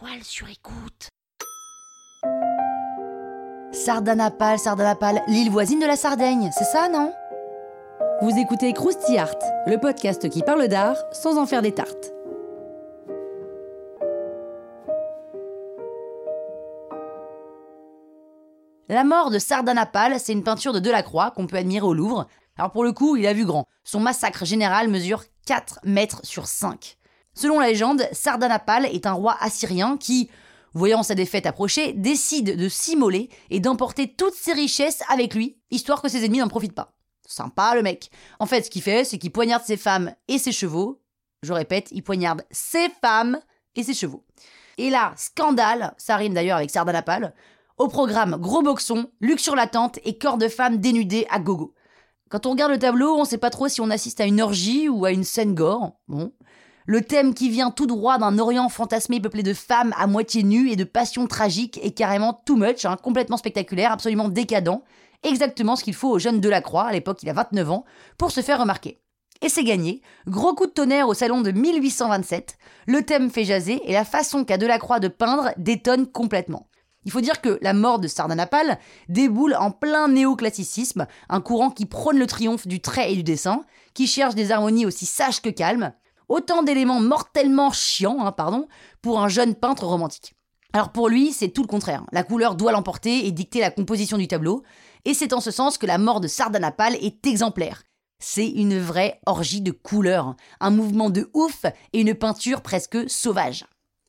La toile sur écoute. Sardanapale, Sardanapale, l'île voisine de la Sardaigne, c'est ça, non? Vous écoutez Krusty Art, le podcast qui parle d'art sans en faire des tartes. La mort de Sardanapale, c'est une peinture de Delacroix qu'on peut admirer au Louvre. Alors pour le coup, il a vu grand. Son massacre général mesure 4 mètres sur 5. Selon la légende, Sardanapale est un roi assyrien qui, voyant sa défaite approcher, décide de s'immoler et d'emporter toutes ses richesses avec lui, histoire que ses ennemis n'en profitent pas. Sympa le mec. En fait, ce qu'il fait, c'est qu'il poignarde ses femmes et ses chevaux. Je répète, il poignarde ses femmes et ses chevaux. Et là, scandale, ça rime d'ailleurs avec Sardanapale, au programme, gros boxon, luxure latente et corps de femme dénudée à gogo. Quand on regarde le tableau, on sait pas trop si on assiste à une orgie ou à une scène gore. Bon. Le thème qui vient tout droit d'un Orient fantasmé peuplé de femmes à moitié nues et de passions tragiques est carrément too much, hein, complètement spectaculaire, absolument décadent. Exactement ce qu'il faut au jeune Delacroix, à l'époque il a 29 ans, pour se faire remarquer. Et c'est gagné. Gros coup de tonnerre au salon de 1827. Le thème fait jaser et la façon qu'a Delacroix de peindre détonne complètement. Il faut dire que la mort de Sardanapale déboule en plein néoclassicisme, un courant qui prône le triomphe du trait et du dessin, qui cherche des harmonies aussi sages que calmes, autant d'éléments mortellement chiants, hein, pardon, pour un jeune peintre romantique. Alors pour lui, c'est tout le contraire. La couleur doit l'emporter et dicter la composition du tableau, et c'est en ce sens que la mort de Sardanapale est exemplaire. C'est une vraie orgie de couleurs, un mouvement de ouf et une peinture presque sauvage.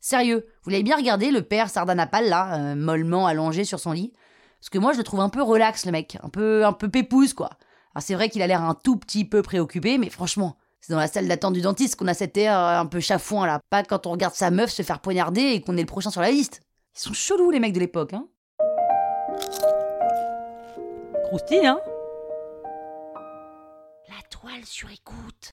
Sérieux, vous l'avez bien regardé, le père Sardanapale, là, euh, mollement allongé sur son lit? Parce que moi, je le trouve un peu relax, le mec. Un peu, un peu pépouze, quoi. Alors, c'est vrai qu'il a l'air un tout petit peu préoccupé, mais franchement, c'est dans la salle d'attente du dentiste qu'on a cet air euh, un peu chafouin, là. Pas quand on regarde sa meuf se faire poignarder et qu'on est le prochain sur la liste. Ils sont chelous, les mecs de l'époque, hein. Croustille, hein La toile sur écoute.